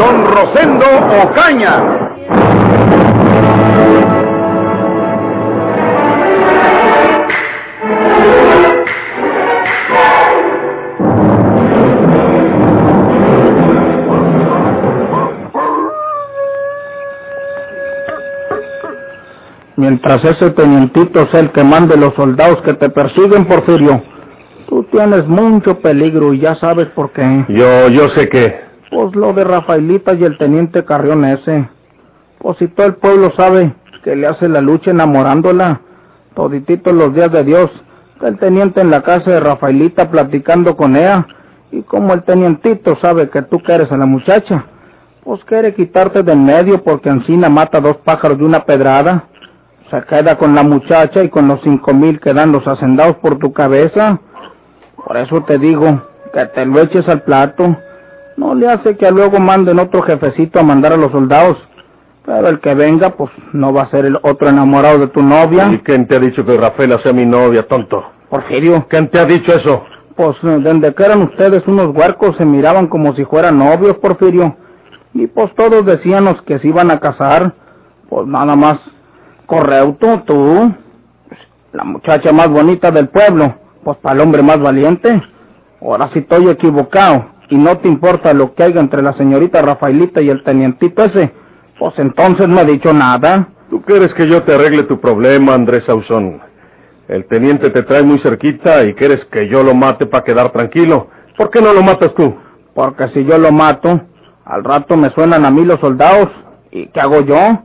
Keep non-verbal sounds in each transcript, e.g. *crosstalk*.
Don Rosendo Ocaña. Mientras ese tenientito sea el que mande los soldados que te persiguen, Porfirio, tú tienes mucho peligro y ya sabes por qué. Yo, yo sé que... Pues lo de Rafaelita y el teniente Carrión ese. Pues si todo el pueblo sabe que le hace la lucha enamorándola, todititos los días de Dios, el teniente en la casa de Rafaelita platicando con ella, y como el tenientito sabe que tú quieres a la muchacha, pues quiere quitarte de en medio porque Encina mata dos pájaros de una pedrada. Se queda con la muchacha y con los cinco mil que dan los hacendados por tu cabeza. Por eso te digo que te lo eches al plato. No le hace que luego manden otro jefecito a mandar a los soldados. Pero el que venga, pues no va a ser el otro enamorado de tu novia. ¿Y quién te ha dicho que Rafaela sea mi novia, tonto? Porfirio, ¿Quién te ha dicho eso? pues desde que eran ustedes unos huarcos se miraban como si fueran novios, Porfirio. Y pues todos decíamos que se iban a casar. Pues nada más. Correcto, tú. La muchacha más bonita del pueblo. Pues para el hombre más valiente. Ahora sí estoy equivocado. Y no te importa lo que haya entre la señorita Rafaelita y el tenientito ese. Pues entonces no he dicho nada. ¿Tú quieres que yo te arregle tu problema, Andrés Sauzón? El teniente te trae muy cerquita y quieres que yo lo mate para quedar tranquilo. ¿Por qué no lo matas tú? Porque si yo lo mato, al rato me suenan a mí los soldados. ¿Y qué hago yo?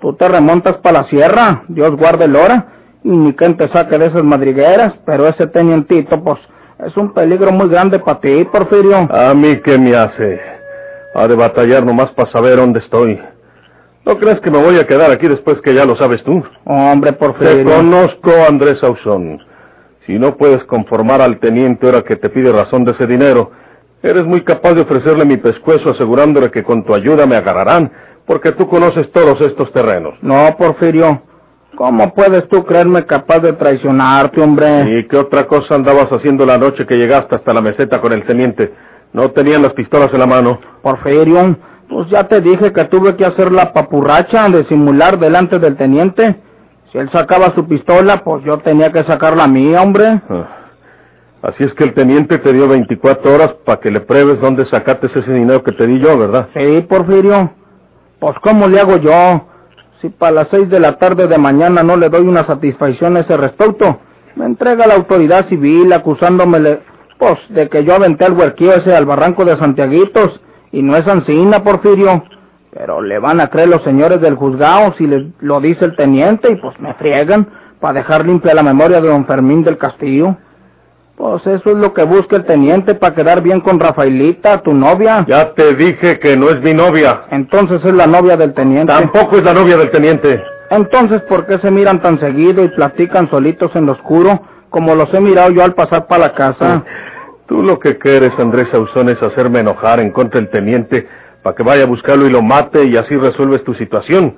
Tú te remontas para la sierra, Dios guarde el hora, y ni quien te saque de esas madrigueras, pero ese tenientito, pues, es un peligro muy grande para ti, Porfirio. ¿A mí qué me hace? Ha de batallar nomás para saber dónde estoy. ¿No crees que me voy a quedar aquí después que ya lo sabes tú? Hombre, Te Porfirio. conozco, Andrés Sauzón. Si no puedes conformar al teniente ahora que te pide razón de ese dinero, eres muy capaz de ofrecerle mi pescuezo asegurándole que con tu ayuda me agarrarán, porque tú conoces todos estos terrenos. No, Porfirio. ¿Cómo puedes tú creerme capaz de traicionarte, hombre? ¿Y qué otra cosa andabas haciendo la noche que llegaste hasta la meseta con el teniente? ¿No tenían las pistolas en la mano? Porfirio, pues ya te dije que tuve que hacer la papurracha de simular delante del teniente. Si él sacaba su pistola, pues yo tenía que sacar la mía, hombre. Ah. Así es que el teniente te dio 24 horas para que le pruebes dónde sacaste ese dinero que te di yo, ¿verdad? Sí, Porfirio. Pues ¿cómo le hago yo? Si para las seis de la tarde de mañana no le doy una satisfacción a ese respecto, me entrega la autoridad civil acusándome, pues, de que yo aventé el huerquío ese al barranco de Santiaguitos, y no es Ancina, Porfirio. Pero le van a creer los señores del juzgado si les lo dice el teniente, y pues me friegan para dejar limpia la memoria de don Fermín del Castillo. Pues eso es lo que busca el teniente para quedar bien con Rafaelita, tu novia. Ya te dije que no es mi novia. Entonces es la novia del teniente. Tampoco es la novia del teniente. Entonces, ¿por qué se miran tan seguido y platican solitos en lo oscuro, como los he mirado yo al pasar para la casa? Tú lo que quieres, Andrés Sauzón, es hacerme enojar en contra del teniente para que vaya a buscarlo y lo mate y así resuelves tu situación.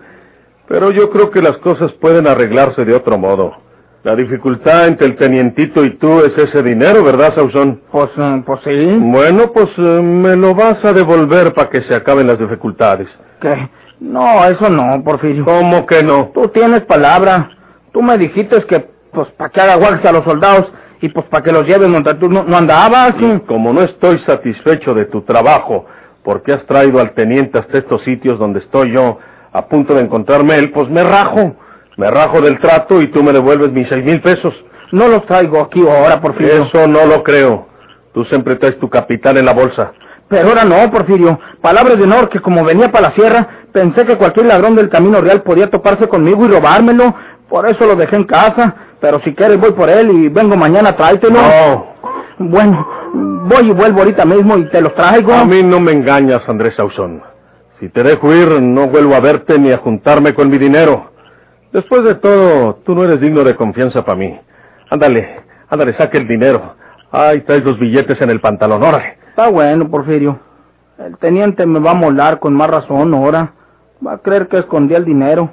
Pero yo creo que las cosas pueden arreglarse de otro modo. La dificultad entre el tenientito y tú es ese dinero, ¿verdad, Sauzón? Pues, eh, pues sí. Bueno, pues eh, me lo vas a devolver para que se acaben las dificultades. ¿Qué? No, eso no, Porfirio. ¿Cómo que no? Tú tienes palabra. Tú me dijiste que, pues, para que haga guardia a los soldados y pues para que los lleven donde tú no, no andabas. Y como no estoy satisfecho de tu trabajo, porque has traído al teniente hasta estos sitios donde estoy yo a punto de encontrarme él, pues me rajo. Me rajo del trato y tú me devuelves mis seis mil pesos. No los traigo aquí ahora, Porfirio. Eso no lo creo. Tú siempre traes tu capital en la bolsa. Pero ahora no, Porfirio. Palabras de honor que como venía para la sierra, pensé que cualquier ladrón del camino real podía toparse conmigo y robármelo. Por eso lo dejé en casa. Pero si quieres voy por él y vengo mañana, tráetelo. No. Bueno, voy y vuelvo ahorita mismo y te los traigo. A mí no me engañas, Andrés Sauzón. Si te dejo ir, no vuelvo a verte ni a juntarme con mi dinero. Después de todo, tú no eres digno de confianza para mí. Ándale, ándale, saque el dinero. Ay, traes los billetes en el pantalón, órale. Está bueno, Porfirio. El teniente me va a molar con más razón ahora. Va a creer que escondí el dinero.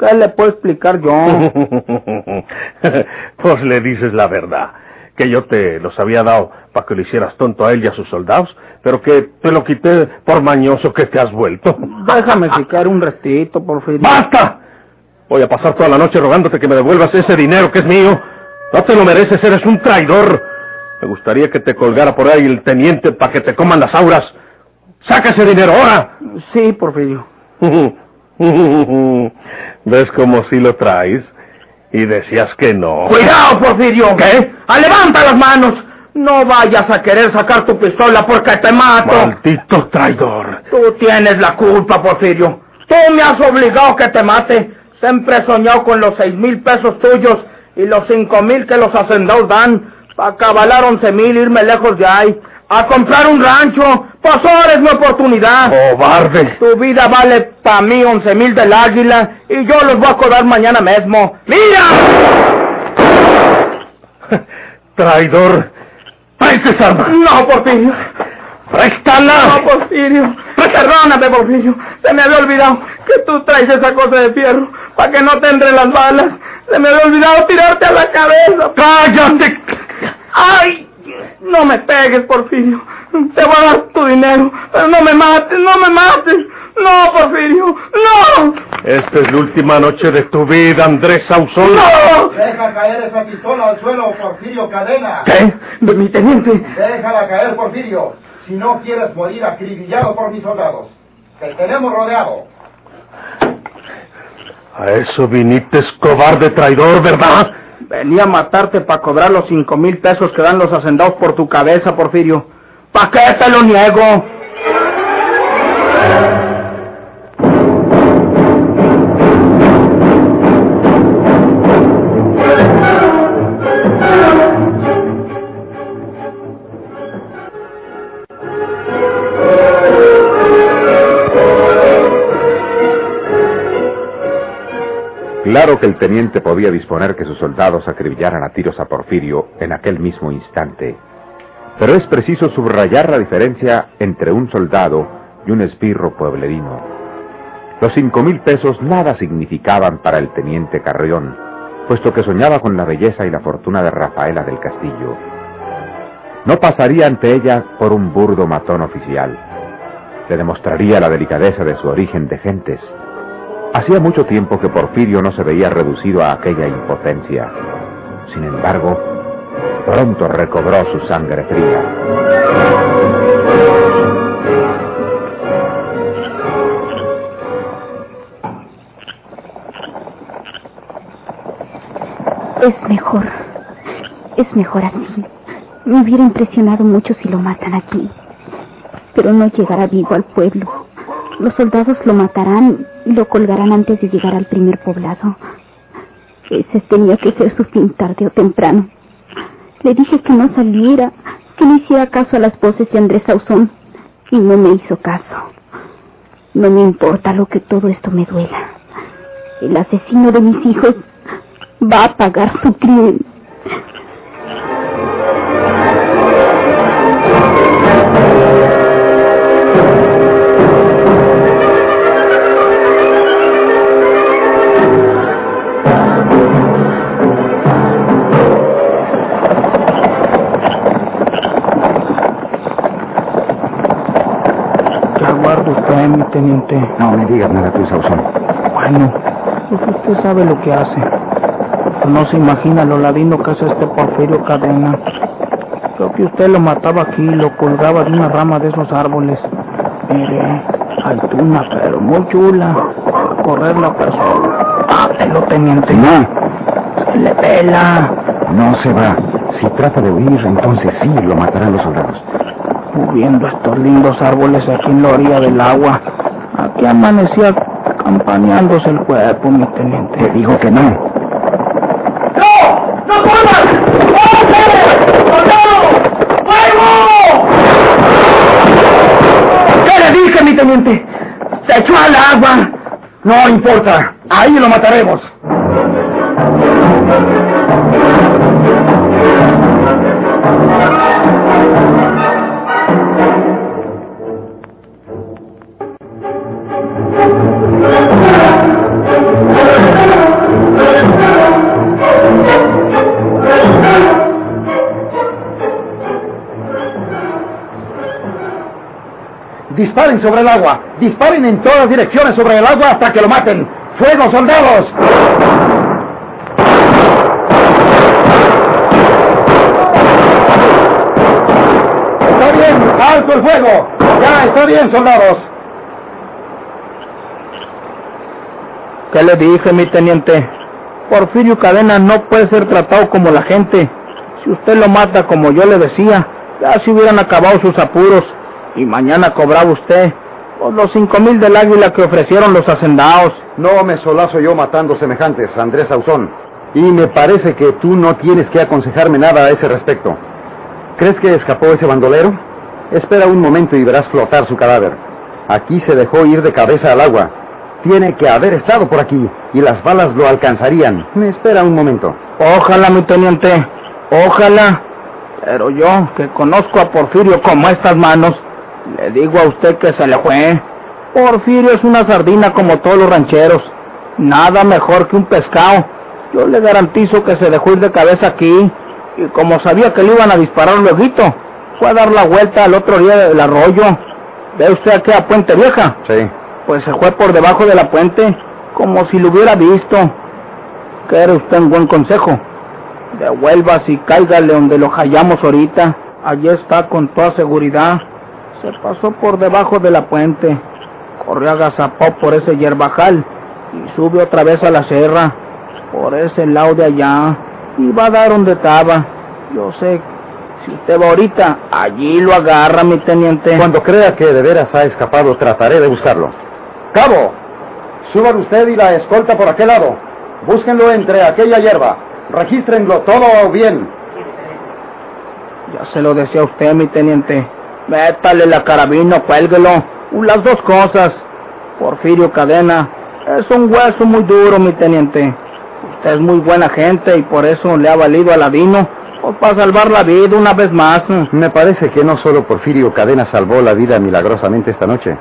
¿Qué le puedo explicar yo? *laughs* pues le dices la verdad. Que yo te los había dado para que lo hicieras tonto a él y a sus soldados, pero que te lo quité por mañoso que te has vuelto. Déjame *laughs* siquiera un restito, Porfirio. ¡Basta! Voy a pasar toda la noche rogándote que me devuelvas ese dinero que es mío. No te lo mereces, eres un traidor. Me gustaría que te colgara por ahí el teniente para que te coman las auras. ¡Saca ese dinero ahora! Sí, Porfirio. *laughs* ¿Ves cómo sí lo traes? Y decías que no. ¡Cuidado, Porfirio! ¿Qué? ¡Ah, ¡Levanta las manos! No vayas a querer sacar tu pistola porque te mato. ¡Maldito traidor! Tú tienes la culpa, Porfirio. Tú me has obligado que te mate. Siempre soñó con los seis mil pesos tuyos y los cinco mil que los hacendados dan. Para cabalar once mil, irme lejos de ahí. A comprar un rancho. Pues ahora es mi oportunidad. ¡Cobarde! Tu vida vale para mí once mil del águila y yo los voy a cobrar mañana mismo. ¡Mira! *laughs* ¡Traidor! ¡Traes esa arma! No, Porfirio. ¡Préstala! No, Porfirio. Perdóname, Porfirio. Se me había olvidado que tú traes esa cosa de fierro para que no te entren las balas. Se me había olvidado tirarte a la cabeza. ¡Cállate! ¡Ay! No me pegues, Porfirio. Te voy a dar tu dinero. Pero no me mates, no me mates. No, Porfirio. No. Esta es la última noche de tu vida, Andrés Sauzón. No. Deja caer esa pistola al suelo, Porfirio Cadena. ¿Qué? Mi teniente. Déjala caer, Porfirio. Si no quieres morir acribillado por mis soldados. Te tenemos rodeado. A eso viniste, cobarde traidor, ¿verdad? Venía a matarte para cobrar los cinco mil pesos que dan los hacendados por tu cabeza, Porfirio. ¿Para qué te lo niego? Claro que el teniente podía disponer que sus soldados acribillaran a tiros a Porfirio en aquel mismo instante. Pero es preciso subrayar la diferencia entre un soldado y un esbirro pueblerino. Los cinco mil pesos nada significaban para el teniente Carrión, puesto que soñaba con la belleza y la fortuna de Rafaela del Castillo. No pasaría ante ella por un burdo matón oficial. Le demostraría la delicadeza de su origen de gentes. Hacía mucho tiempo que Porfirio no se veía reducido a aquella impotencia. Sin embargo, pronto recobró su sangre fría. Es mejor. Es mejor así. Me hubiera impresionado mucho si lo matan aquí. Pero no llegará vivo al pueblo. Los soldados lo matarán lo colgarán antes de llegar al primer poblado. Ese tenía que ser su fin tarde o temprano. Le dije que no saliera, que no hiciera caso a las voces de Andrés Sauzón y no me hizo caso. No me importa lo que todo esto me duela. El asesino de mis hijos va a pagar su crimen. Teniente? No me digas nada tú, Sauzón. Bueno, usted sabe lo que hace. No se imagina lo ladino que hace este Porfirio Cadena. Creo que usted lo mataba aquí lo colgaba de una rama de esos árboles. Mire, altuna, pero muy chula. Correr la persona. Mátelo, teniente. No, Se le pela. no se va. Si trata de huir, entonces sí lo matarán los soldados. Viendo estos lindos árboles aquí en la orilla del agua. Aquí amanecía campaneándose el cuerpo, mi teniente. Te digo que no. ¡No! ¡No corras! ¿Qué le dije, mi teniente? No importa, ahí lo mataremos. Disparen sobre el agua. Disparen en todas direcciones sobre el agua hasta que lo maten. ¡Fuego, soldados! Está bien, alto el fuego. Ya, está bien, soldados. ¿Qué le dije, mi teniente? Porfirio Cadena no puede ser tratado como la gente. Si usted lo mata como yo le decía, ya se hubieran acabado sus apuros y mañana cobraba usted por los cinco mil del águila que ofrecieron los hacendados. No me solazo yo matando semejantes, Andrés Ausón. Y me parece que tú no tienes que aconsejarme nada a ese respecto. ¿Crees que escapó ese bandolero? Espera un momento y verás flotar su cadáver. Aquí se dejó ir de cabeza al agua. Tiene que haber estado por aquí y las balas lo alcanzarían. Me espera un momento. Ojalá, mi teniente. Ojalá. Pero yo, que conozco a Porfirio como estas manos, le digo a usted que se le fue. Porfirio es una sardina como todos los rancheros. Nada mejor que un pescado. Yo le garantizo que se dejó ir de cabeza aquí. Y como sabía que le iban a disparar luego, fue a dar la vuelta al otro día del arroyo. ¿Ve usted aquella puente vieja? Sí. Pues se fue por debajo de la puente, como si lo hubiera visto. ¿Quiere usted un buen consejo? Devuélvase y cáigale donde lo hallamos ahorita. Allí está con toda seguridad. Se pasó por debajo de la puente, corrió agazapó por ese yerbajal y sube otra vez a la serra, por ese lado de allá, y va a dar donde estaba. Yo sé, si usted va ahorita, allí lo agarra, mi teniente. Cuando crea que de veras ha escapado, trataré de buscarlo. Cabo, suban usted y la escolta por aquel lado. Búsquenlo entre aquella hierba. Regístrenlo todo bien. Ya se lo decía usted, mi teniente. Métale la carabina, cuélguelo. Las dos cosas. Porfirio Cadena es un hueso muy duro, mi teniente. Usted es muy buena gente y por eso le ha valido a Ladino pues para salvar la vida una vez más. Me parece que no solo Porfirio Cadena salvó la vida milagrosamente esta noche.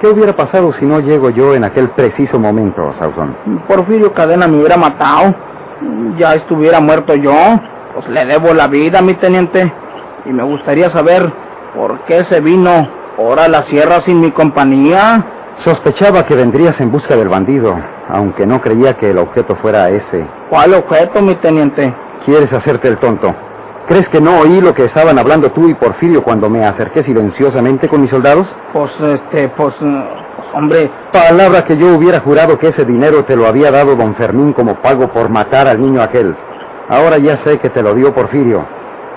¿Qué hubiera pasado si no llego yo en aquel preciso momento, Sauzón? Porfirio Cadena me hubiera matado. Ya estuviera muerto yo. Pues le debo la vida, mi teniente. Y me gustaría saber por qué se vino ahora a la sierra sin mi compañía. Sospechaba que vendrías en busca del bandido, aunque no creía que el objeto fuera ese. ¿Cuál objeto, mi teniente? ¿Quieres hacerte el tonto? ¿Crees que no oí lo que estaban hablando tú y Porfirio cuando me acerqué silenciosamente con mis soldados? Pues, este, pues, pues, hombre... Palabra que yo hubiera jurado que ese dinero te lo había dado don Fermín como pago por matar al niño aquel. Ahora ya sé que te lo dio Porfirio.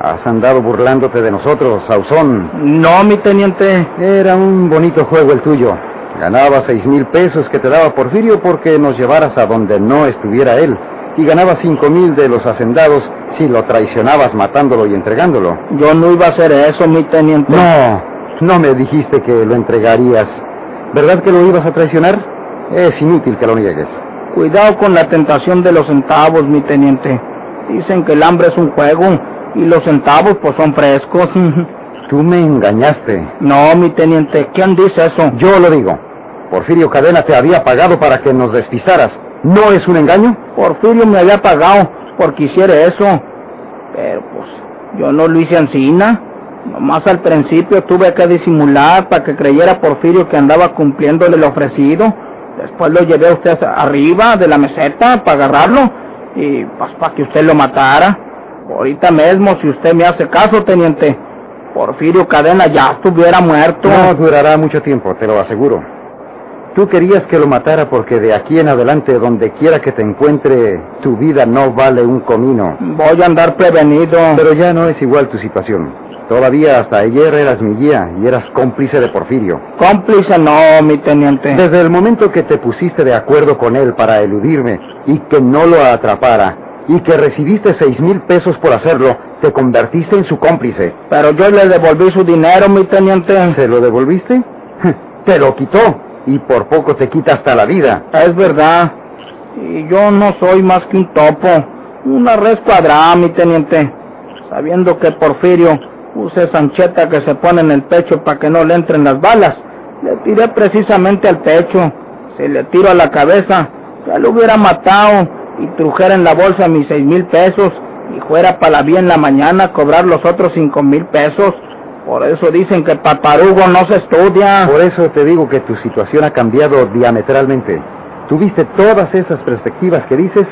Has andado burlándote de nosotros, Sauzón. No, mi teniente. Era un bonito juego el tuyo. Ganabas seis mil pesos que te daba Porfirio porque nos llevaras a donde no estuviera él. Y ganabas cinco mil de los hacendados si lo traicionabas matándolo y entregándolo. Yo no iba a hacer eso, mi teniente. No, no me dijiste que lo entregarías. ¿Verdad que lo ibas a traicionar? Es inútil que lo niegues. Cuidado con la tentación de los centavos, mi teniente. Dicen que el hambre es un juego y los centavos pues son frescos. *laughs* Tú me engañaste. No, mi teniente, ¿quién dice eso? Yo lo digo. Porfirio Cadena te había pagado para que nos despistaras. ¿No es un engaño? Porfirio me había pagado porque hiciera eso. Pero pues yo no lo hice encina. Nomás al principio tuve que disimular para que creyera Porfirio que andaba cumpliéndole lo ofrecido. Después lo llevé a usted arriba de la meseta para agarrarlo y pues para que usted lo matara. Ahorita mismo, si usted me hace caso, teniente, Porfirio Cadena ya estuviera muerto. No durará mucho tiempo, te lo aseguro. Tú querías que lo matara porque de aquí en adelante, donde quiera que te encuentre, tu vida no vale un comino. Voy a andar prevenido. Pero ya no es igual tu situación. Todavía hasta ayer eras mi guía y eras cómplice de Porfirio. Cómplice no, mi teniente. Desde el momento que te pusiste de acuerdo con él para eludirme y que no lo atrapara, y que recibiste seis mil pesos por hacerlo, te convertiste en su cómplice. Pero yo le devolví su dinero, mi teniente. ¿Se lo devolviste? *laughs* Te lo quitó. y por poco te quita hasta la vida. Es verdad. Y yo no soy más que un topo. Una res cuadrada, mi teniente. Sabiendo que Porfirio usa esa ancheta que se pone en el pecho para que no le entren las balas, le tiré precisamente al pecho. Si le tiro a la cabeza, ya lo hubiera matado y trujera en la bolsa mis seis mil pesos y fuera para la vía en la mañana a cobrar los otros cinco mil pesos. Por eso dicen que paparugo no se estudia. Por eso te digo que tu situación ha cambiado diametralmente. Tuviste todas esas perspectivas que dices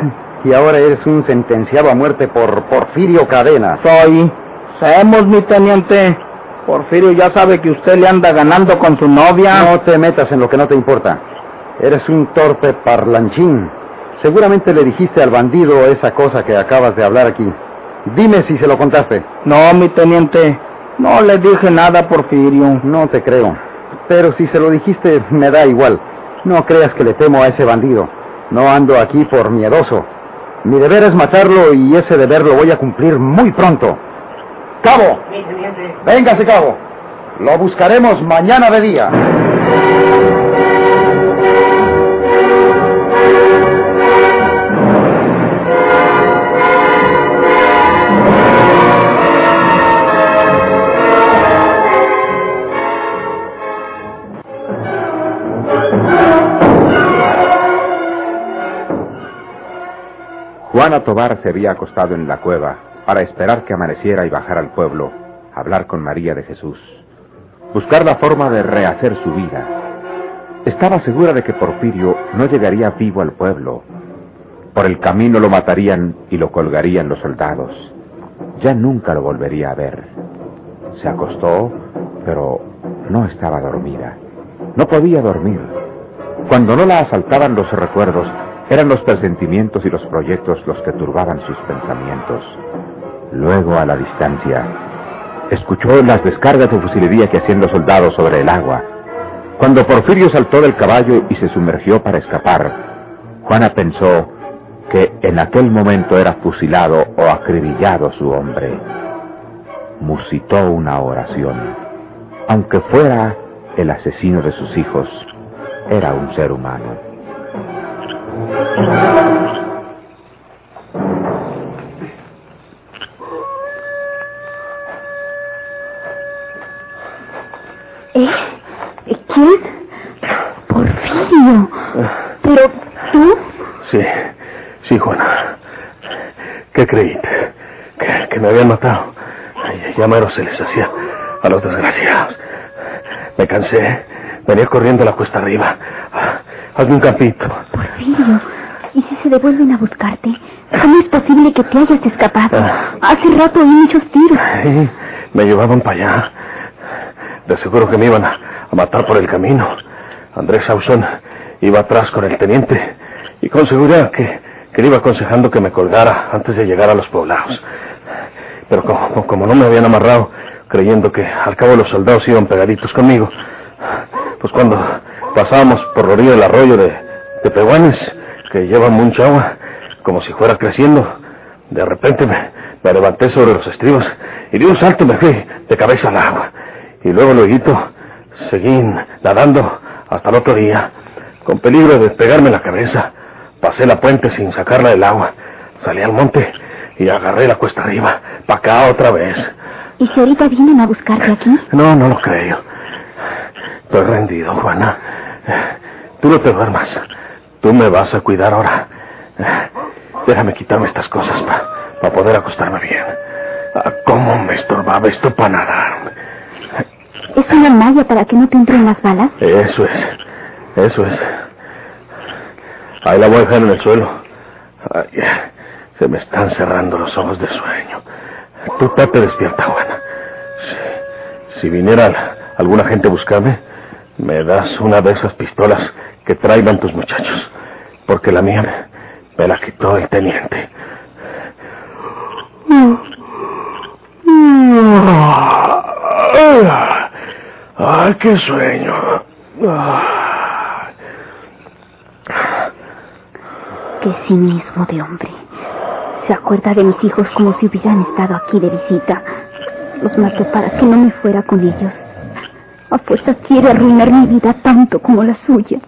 y ahora eres un sentenciado a muerte por Porfirio Cadena. Soy. Sabemos, mi teniente. Porfirio ya sabe que usted le anda ganando con su novia. No te metas en lo que no te importa. Eres un torpe parlanchín. Seguramente le dijiste al bandido esa cosa que acabas de hablar aquí. Dime si se lo contaste. No, mi teniente. No le dije nada Porfirio. No te creo. Pero si se lo dijiste, me da igual. No creas que le temo a ese bandido. No ando aquí por miedoso. Mi deber es matarlo y ese deber lo voy a cumplir muy pronto. ¡Cabo! Véngase, cabo. Lo buscaremos mañana de día. Juana Tobar se había acostado en la cueva para esperar que amaneciera y bajar al pueblo, hablar con María de Jesús, buscar la forma de rehacer su vida. Estaba segura de que Porfirio no llegaría vivo al pueblo. Por el camino lo matarían y lo colgarían los soldados. Ya nunca lo volvería a ver. Se acostó, pero no estaba dormida. No podía dormir. Cuando no la asaltaban los recuerdos, eran los presentimientos y los proyectos los que turbaban sus pensamientos. Luego, a la distancia, escuchó las descargas de fusilería que hacían los soldados sobre el agua. Cuando Porfirio saltó del caballo y se sumergió para escapar, Juana pensó que en aquel momento era fusilado o acribillado su hombre. Musitó una oración. Aunque fuera el asesino de sus hijos, era un ser humano. ¿Eh? ¿Quién? Porfirio. ¿Pero tú? Sí, sí, Juana. ¿Qué creíste? Que, me habían matado. Ya mero se les hacía a los desgraciados. Me cansé. Venía corriendo la cuesta arriba. Hazme un campito. ¿Y si se devuelven a buscarte? ¿Cómo es posible que te hayas escapado? Ah. Hace rato oí muchos tiros. Sí, me llevaban para allá. De seguro que me iban a, a matar por el camino. Andrés Sauzón iba atrás con el teniente y con seguridad que, que le iba aconsejando que me colgara antes de llegar a los poblados. Pero como, como no me habían amarrado, creyendo que al cabo los soldados iban pegaditos conmigo, pues cuando pasábamos por la orilla del arroyo de, de Peguanes, que lleva mucha agua, como si fuera creciendo, de repente me, me levanté sobre los estribos y de un salto me fui de cabeza al agua. Y luego, luego, seguí nadando hasta el otro día, con peligro de pegarme la cabeza. Pasé la puente sin sacarla del agua. Salí al monte y agarré la cuesta arriba, para acá otra vez. ¿Y si ahorita vienen a buscarte aquí? No, no lo creo. Estoy rendido, Juana. Tú no te duermas. Tú me vas a cuidar ahora. Déjame quitarme estas cosas para poder acostarme bien. Ah, ¿Cómo me estorbaba esto para nadar? ¿Es una malla para que no te entren las balas? Eso es. Eso es. Ahí la voy a dejar en el suelo. Ay, se me están cerrando los ojos de sueño. Tú te despierta, Juana. Si, si viniera alguna gente a buscarme, me das una de esas pistolas que traigan tus muchachos. Porque la mía me, la quitó el teniente. ¡Ay, qué sueño! Qué cinismo de hombre. Se acuerda de mis hijos como si hubieran estado aquí de visita. Los maté para que no me fuera con ellos. A fuerza quiere arruinar mi vida tanto como la suya.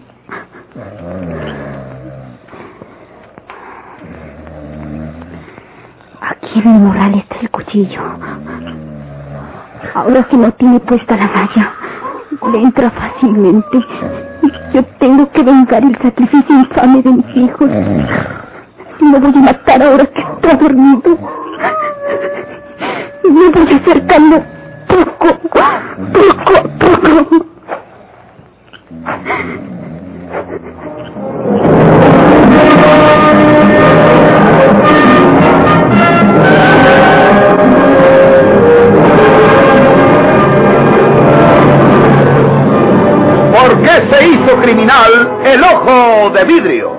Mi moral está el cuchillo. Ahora que no tiene puesta la malla, le entra fácilmente. Yo tengo que vengar el sacrificio infame de mis hijos. Lo voy a matar ahora que está dormido. Me voy acercando poco, poco, poco. Qué se hizo criminal el ojo de vidrio?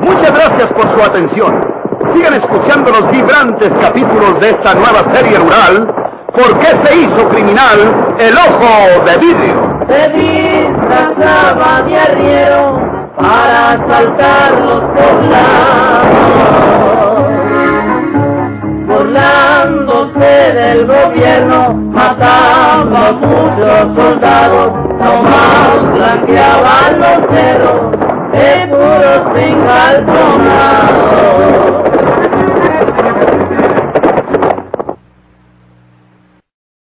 Muchas gracias por su atención. Sigan escuchando los vibrantes capítulos de esta nueva serie rural. ¿Por qué se hizo criminal el ojo de vidrio? Se disfrazaba de arriero para asaltar los poblados. Burlándose del gobierno, mataba a muchos soldados, nomás blanqueaban los cerros de puros engaltonados.